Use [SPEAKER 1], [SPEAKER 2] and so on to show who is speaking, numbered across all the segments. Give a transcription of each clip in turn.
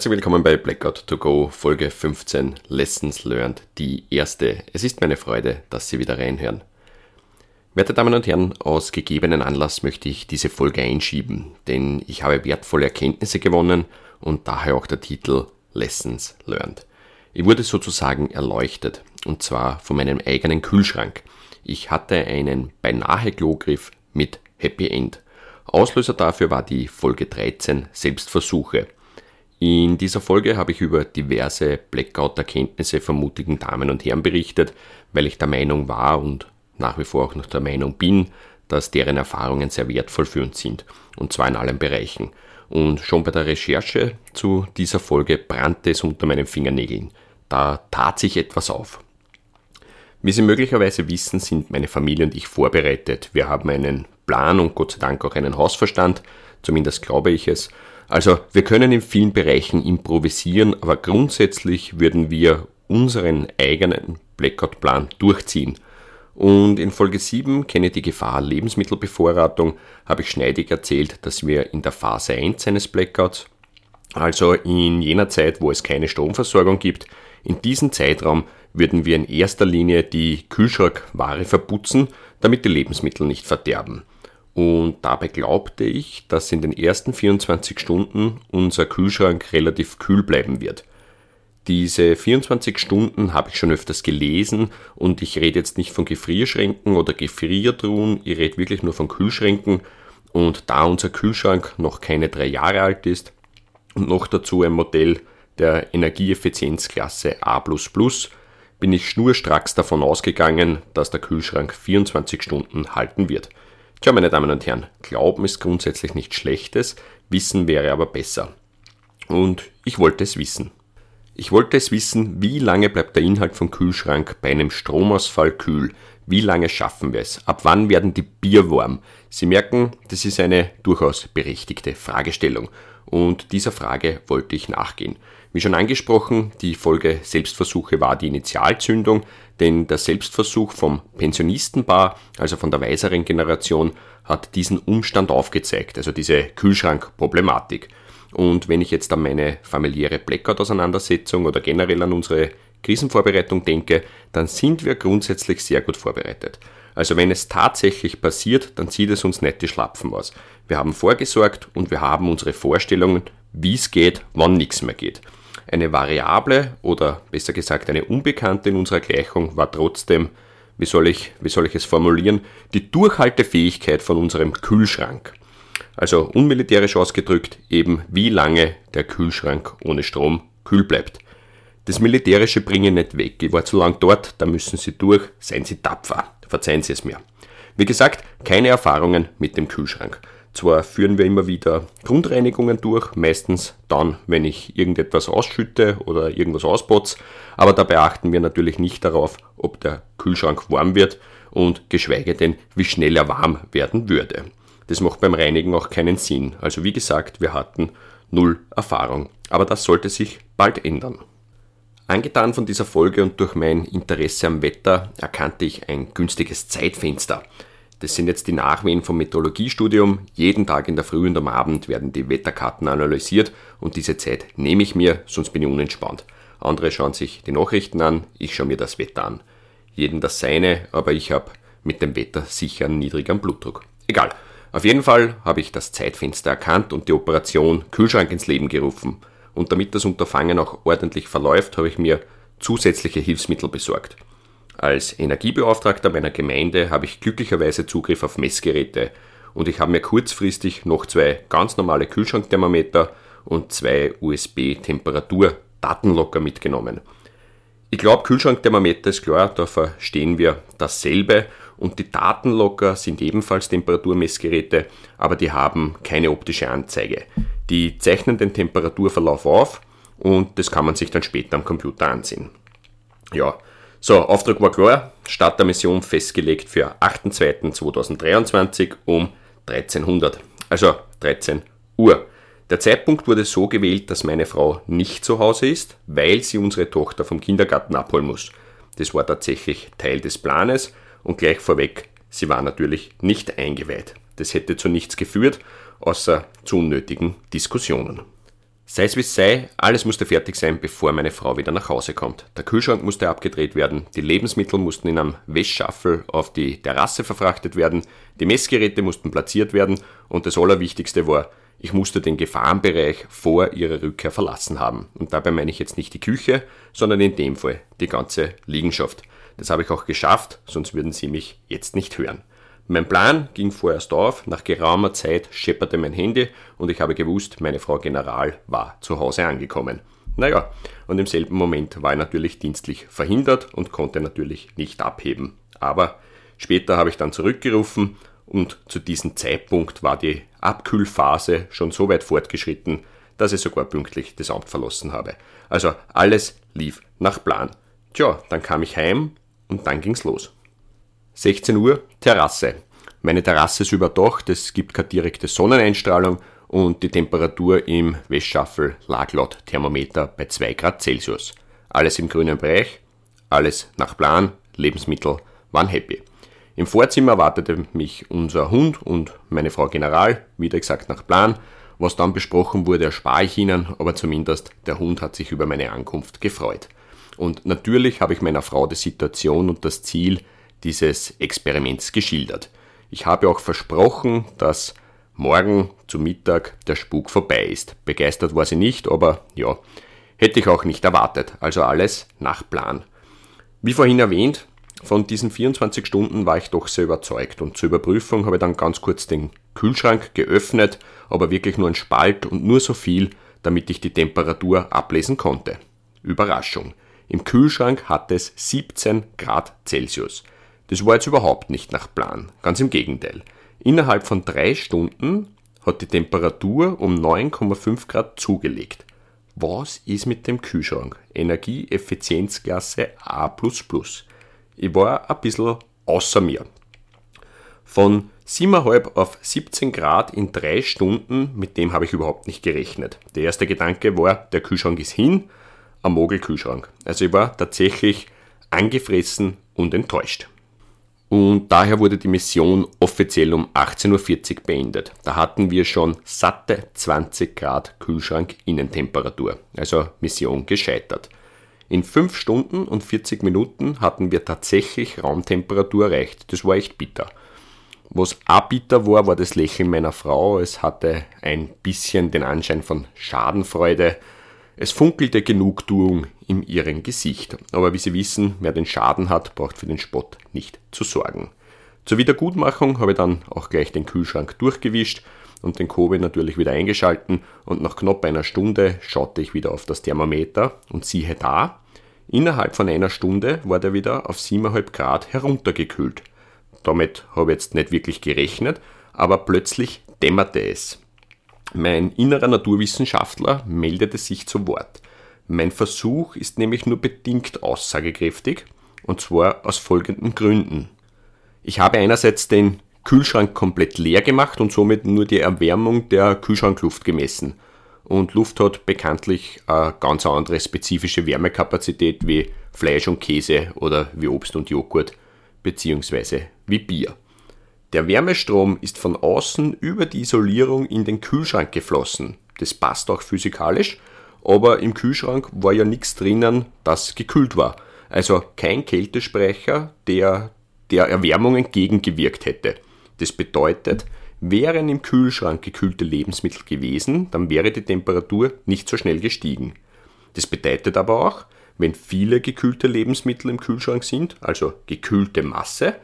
[SPEAKER 1] Herzlich willkommen bei Blackout to Go Folge 15 Lessons Learned, die erste. Es ist meine Freude, dass Sie wieder reinhören. Werte Damen und Herren, aus gegebenen Anlass möchte ich diese Folge einschieben, denn ich habe wertvolle Erkenntnisse gewonnen und daher auch der Titel Lessons Learned. Ich wurde sozusagen erleuchtet und zwar von meinem eigenen Kühlschrank. Ich hatte einen beinahe Klogriff mit Happy End. Auslöser dafür war die Folge 13 Selbstversuche. In dieser Folge habe ich über diverse Blackout-Erkenntnisse von mutigen Damen und Herren berichtet, weil ich der Meinung war und nach wie vor auch noch der Meinung bin, dass deren Erfahrungen sehr wertvoll für uns sind, und zwar in allen Bereichen. Und schon bei der Recherche zu dieser Folge brannte es unter meinen Fingernägeln. Da tat sich etwas auf. Wie Sie möglicherweise wissen, sind meine Familie und ich vorbereitet. Wir haben einen Plan und Gott sei Dank auch einen Hausverstand, zumindest glaube ich es, also wir können in vielen Bereichen improvisieren, aber grundsätzlich würden wir unseren eigenen Blackout-Plan durchziehen. Und in Folge 7 kenne die Gefahr Lebensmittelbevorratung, habe ich schneidig erzählt, dass wir in der Phase 1 eines Blackouts, also in jener Zeit, wo es keine Stromversorgung gibt, in diesem Zeitraum würden wir in erster Linie die Kühlschrankware verputzen, damit die Lebensmittel nicht verderben. Und dabei glaubte ich, dass in den ersten 24 Stunden unser Kühlschrank relativ kühl bleiben wird. Diese 24 Stunden habe ich schon öfters gelesen und ich rede jetzt nicht von Gefrierschränken oder Gefriertruhen, ich rede wirklich nur von Kühlschränken. Und da unser Kühlschrank noch keine drei Jahre alt ist und noch dazu ein Modell der Energieeffizienzklasse A++, bin ich schnurstracks davon ausgegangen, dass der Kühlschrank 24 Stunden halten wird. Tja, meine Damen und Herren, Glauben ist grundsätzlich nichts Schlechtes, Wissen wäre aber besser. Und ich wollte es wissen. Ich wollte es wissen, wie lange bleibt der Inhalt vom Kühlschrank bei einem Stromausfall kühl? Wie lange schaffen wir es? Ab wann werden die Bier warm? Sie merken, das ist eine durchaus berechtigte Fragestellung. Und dieser Frage wollte ich nachgehen. Wie schon angesprochen, die Folge Selbstversuche war die Initialzündung, denn der Selbstversuch vom Pensionistenpaar, also von der weiseren Generation, hat diesen Umstand aufgezeigt, also diese Kühlschrankproblematik. Und wenn ich jetzt an meine familiäre Blackout-Auseinandersetzung oder generell an unsere Krisenvorbereitung denke, dann sind wir grundsätzlich sehr gut vorbereitet. Also wenn es tatsächlich passiert, dann zieht es uns nicht die Schlapfen aus. Wir haben vorgesorgt und wir haben unsere Vorstellungen, wie es geht, wann nichts mehr geht. Eine Variable oder besser gesagt eine Unbekannte in unserer Gleichung war trotzdem, wie soll ich, wie soll ich es formulieren, die Durchhaltefähigkeit von unserem Kühlschrank. Also unmilitärisch ausgedrückt eben, wie lange der Kühlschrank ohne Strom kühl bleibt. Das Militärische bringe nicht weg. Ich war zu lang dort, da müssen Sie durch, seien Sie tapfer. Verzeihen Sie es mir. Wie gesagt, keine Erfahrungen mit dem Kühlschrank. Zwar führen wir immer wieder Grundreinigungen durch, meistens dann, wenn ich irgendetwas ausschütte oder irgendwas auspotze, aber dabei achten wir natürlich nicht darauf, ob der Kühlschrank warm wird und geschweige denn, wie schnell er warm werden würde. Das macht beim Reinigen auch keinen Sinn. Also wie gesagt, wir hatten null Erfahrung. Aber das sollte sich bald ändern. Angetan von dieser Folge und durch mein Interesse am Wetter erkannte ich ein günstiges Zeitfenster. Das sind jetzt die Nachwehen vom Meteorologiestudium. Jeden Tag in der Früh und am Abend werden die Wetterkarten analysiert und diese Zeit nehme ich mir, sonst bin ich unentspannt. Andere schauen sich die Nachrichten an, ich schaue mir das Wetter an. Jeden das seine, aber ich habe mit dem Wetter sicher einen niedrigeren Blutdruck. Egal. Auf jeden Fall habe ich das Zeitfenster erkannt und die Operation Kühlschrank ins Leben gerufen. Und damit das Unterfangen auch ordentlich verläuft, habe ich mir zusätzliche Hilfsmittel besorgt. Als Energiebeauftragter meiner Gemeinde habe ich glücklicherweise Zugriff auf Messgeräte und ich habe mir kurzfristig noch zwei ganz normale Kühlschrankthermometer und zwei USB-Temperatur-Datenlocker mitgenommen. Ich glaube, Kühlschrankthermometer ist klar, da verstehen wir dasselbe und die Datenlocker sind ebenfalls Temperaturmessgeräte, aber die haben keine optische Anzeige. Die zeichnen den Temperaturverlauf auf und das kann man sich dann später am Computer ansehen. Ja, So, Auftrag war klar, Start der Mission festgelegt für 8.2.2023 um 1300, also 13 Uhr. Der Zeitpunkt wurde so gewählt, dass meine Frau nicht zu Hause ist, weil sie unsere Tochter vom Kindergarten abholen muss. Das war tatsächlich Teil des Planes und gleich vorweg, sie war natürlich nicht eingeweiht. Das hätte zu nichts geführt, außer zu unnötigen Diskussionen. Sei es wie es sei, alles musste fertig sein, bevor meine Frau wieder nach Hause kommt. Der Kühlschrank musste abgedreht werden, die Lebensmittel mussten in einem Wäschschaffel auf die Terrasse verfrachtet werden, die Messgeräte mussten platziert werden und das Allerwichtigste war, ich musste den Gefahrenbereich vor ihrer Rückkehr verlassen haben. Und dabei meine ich jetzt nicht die Küche, sondern in dem Fall die ganze Liegenschaft. Das habe ich auch geschafft, sonst würden Sie mich jetzt nicht hören. Mein Plan ging vorerst auf, nach geraumer Zeit schepperte mein Handy und ich habe gewusst, meine Frau General war zu Hause angekommen. Naja, und im selben Moment war ich natürlich dienstlich verhindert und konnte natürlich nicht abheben. Aber später habe ich dann zurückgerufen und zu diesem Zeitpunkt war die Abkühlphase schon so weit fortgeschritten, dass ich sogar pünktlich das Amt verlassen habe. Also alles lief nach Plan. Tja, dann kam ich heim und dann ging's los. 16 Uhr, Terrasse. Meine Terrasse ist überdacht, es gibt keine direkte Sonneneinstrahlung und die Temperatur im Wäschschaffel lag laut Thermometer bei 2 Grad Celsius. Alles im grünen Bereich, alles nach Plan, Lebensmittel waren happy. Im Vorzimmer wartete mich unser Hund und meine Frau General, wieder gesagt nach Plan. Was dann besprochen wurde, erspare ich Ihnen, aber zumindest der Hund hat sich über meine Ankunft gefreut. Und natürlich habe ich meiner Frau die Situation und das Ziel dieses Experiments geschildert. Ich habe auch versprochen, dass morgen zu Mittag der Spuk vorbei ist. Begeistert war sie nicht, aber ja, hätte ich auch nicht erwartet. Also alles nach Plan. Wie vorhin erwähnt, von diesen 24 Stunden war ich doch sehr überzeugt und zur Überprüfung habe ich dann ganz kurz den Kühlschrank geöffnet, aber wirklich nur ein Spalt und nur so viel, damit ich die Temperatur ablesen konnte. Überraschung. Im Kühlschrank hat es 17 Grad Celsius. Das war jetzt überhaupt nicht nach Plan, ganz im Gegenteil. Innerhalb von drei Stunden hat die Temperatur um 9,5 Grad zugelegt. Was ist mit dem Kühlschrank? Energieeffizienzklasse A++. Ich war ein bisschen außer mir. Von 7,5 auf 17 Grad in drei Stunden, mit dem habe ich überhaupt nicht gerechnet. Der erste Gedanke war, der Kühlschrank ist hin, ein Mogelkühlschrank. Also ich war tatsächlich angefressen und enttäuscht. Und daher wurde die Mission offiziell um 18.40 Uhr beendet. Da hatten wir schon satte 20 Grad Kühlschrank Innentemperatur. Also Mission gescheitert. In 5 Stunden und 40 Minuten hatten wir tatsächlich Raumtemperatur erreicht. Das war echt bitter. Was auch bitter war, war das Lächeln meiner Frau. Es hatte ein bisschen den Anschein von Schadenfreude. Es funkelte Genugtuung in ihrem Gesicht. Aber wie Sie wissen, wer den Schaden hat, braucht für den Spott nicht zu sorgen. Zur Wiedergutmachung habe ich dann auch gleich den Kühlschrank durchgewischt und den Kobe natürlich wieder eingeschalten und nach knapp einer Stunde schaute ich wieder auf das Thermometer und siehe da, innerhalb von einer Stunde war der wieder auf 7,5 Grad heruntergekühlt. Damit habe ich jetzt nicht wirklich gerechnet, aber plötzlich dämmerte es. Mein innerer Naturwissenschaftler meldete sich zu Wort. Mein Versuch ist nämlich nur bedingt aussagekräftig, und zwar aus folgenden Gründen. Ich habe einerseits den Kühlschrank komplett leer gemacht und somit nur die Erwärmung der Kühlschrankluft gemessen. Und Luft hat bekanntlich eine ganz andere spezifische Wärmekapazität wie Fleisch und Käse oder wie Obst und Joghurt beziehungsweise wie Bier. Der Wärmestrom ist von außen über die Isolierung in den Kühlschrank geflossen. Das passt auch physikalisch, aber im Kühlschrank war ja nichts drinnen, das gekühlt war. Also kein Kältesprecher, der der Erwärmung entgegengewirkt hätte. Das bedeutet, wären im Kühlschrank gekühlte Lebensmittel gewesen, dann wäre die Temperatur nicht so schnell gestiegen. Das bedeutet aber auch, wenn viele gekühlte Lebensmittel im Kühlschrank sind, also gekühlte Masse,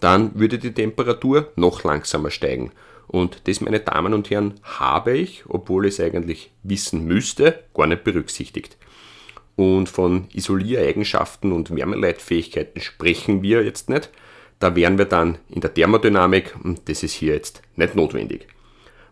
[SPEAKER 1] dann würde die Temperatur noch langsamer steigen. Und das, meine Damen und Herren, habe ich, obwohl ich es eigentlich wissen müsste, gar nicht berücksichtigt. Und von Isoliereigenschaften und Wärmeleitfähigkeiten sprechen wir jetzt nicht. Da wären wir dann in der Thermodynamik und das ist hier jetzt nicht notwendig.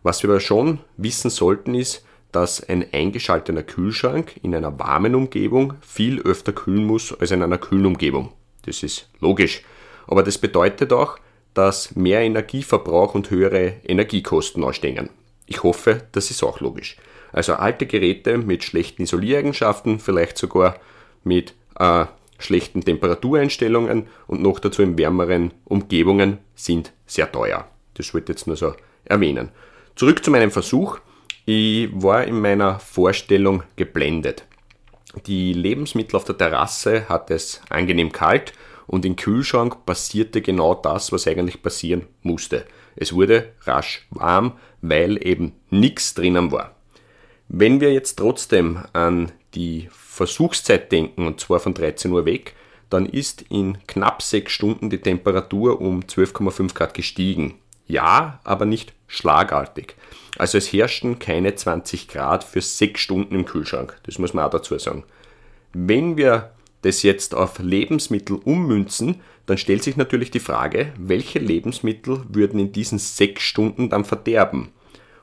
[SPEAKER 1] Was wir aber schon wissen sollten ist, dass ein eingeschalteter Kühlschrank in einer warmen Umgebung viel öfter kühlen muss als in einer kühlen Umgebung. Das ist logisch. Aber das bedeutet auch, dass mehr Energieverbrauch und höhere Energiekosten ausstehen. Ich hoffe, das ist auch logisch. Also alte Geräte mit schlechten Isoliereigenschaften, vielleicht sogar mit äh, schlechten Temperatureinstellungen und noch dazu in wärmeren Umgebungen sind sehr teuer. Das wollte ich jetzt nur so erwähnen. Zurück zu meinem Versuch. Ich war in meiner Vorstellung geblendet. Die Lebensmittel auf der Terrasse hat es angenehm kalt und im Kühlschrank passierte genau das, was eigentlich passieren musste. Es wurde rasch warm, weil eben nichts drinnen war. Wenn wir jetzt trotzdem an die Versuchszeit denken, und zwar von 13 Uhr weg, dann ist in knapp 6 Stunden die Temperatur um 12,5 Grad gestiegen. Ja, aber nicht schlagartig. Also es herrschten keine 20 Grad für 6 Stunden im Kühlschrank. Das muss man auch dazu sagen. Wenn wir das jetzt auf Lebensmittel ummünzen, dann stellt sich natürlich die Frage, welche Lebensmittel würden in diesen 6 Stunden dann verderben?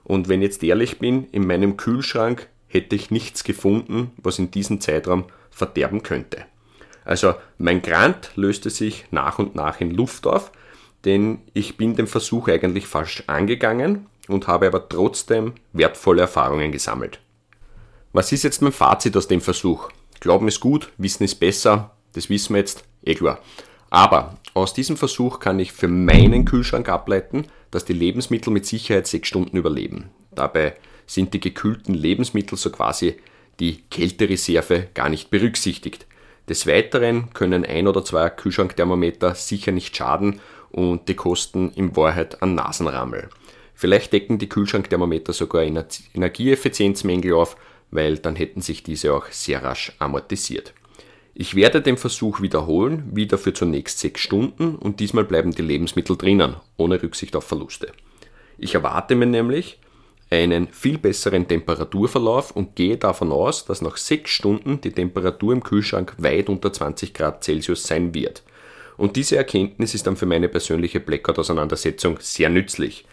[SPEAKER 1] Und wenn ich jetzt ehrlich bin, in meinem Kühlschrank hätte ich nichts gefunden, was in diesem Zeitraum verderben könnte. Also mein Grant löste sich nach und nach in Luft auf, denn ich bin den Versuch eigentlich falsch angegangen und habe aber trotzdem wertvolle Erfahrungen gesammelt. Was ist jetzt mein Fazit aus dem Versuch? Glauben ist gut, Wissen ist besser, das wissen wir jetzt, eh klar. Aber aus diesem Versuch kann ich für meinen Kühlschrank ableiten, dass die Lebensmittel mit Sicherheit sechs Stunden überleben. Dabei sind die gekühlten Lebensmittel so quasi die Kältereserve gar nicht berücksichtigt. Des Weiteren können ein oder zwei Kühlschrankthermometer sicher nicht schaden und die kosten in Wahrheit an Nasenrammel. Vielleicht decken die Kühlschrankthermometer sogar Energieeffizienzmängel auf, weil dann hätten sich diese auch sehr rasch amortisiert. Ich werde den Versuch wiederholen, wieder für zunächst sechs Stunden und diesmal bleiben die Lebensmittel drinnen, ohne Rücksicht auf Verluste. Ich erwarte mir nämlich einen viel besseren Temperaturverlauf und gehe davon aus, dass nach sechs Stunden die Temperatur im Kühlschrank weit unter 20 Grad Celsius sein wird. Und diese Erkenntnis ist dann für meine persönliche Blackout-Auseinandersetzung sehr nützlich.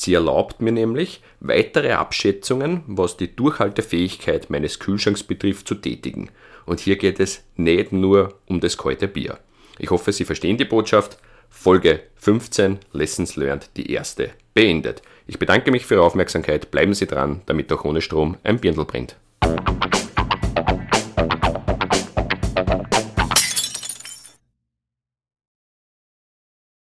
[SPEAKER 1] Sie erlaubt mir nämlich, weitere Abschätzungen, was die Durchhaltefähigkeit meines Kühlschranks betrifft, zu tätigen. Und hier geht es nicht nur um das kalte Bier. Ich hoffe, Sie verstehen die Botschaft. Folge 15 Lessons Learned, die erste, beendet. Ich bedanke mich für Ihre Aufmerksamkeit. Bleiben Sie dran, damit auch ohne Strom ein Birndl brennt.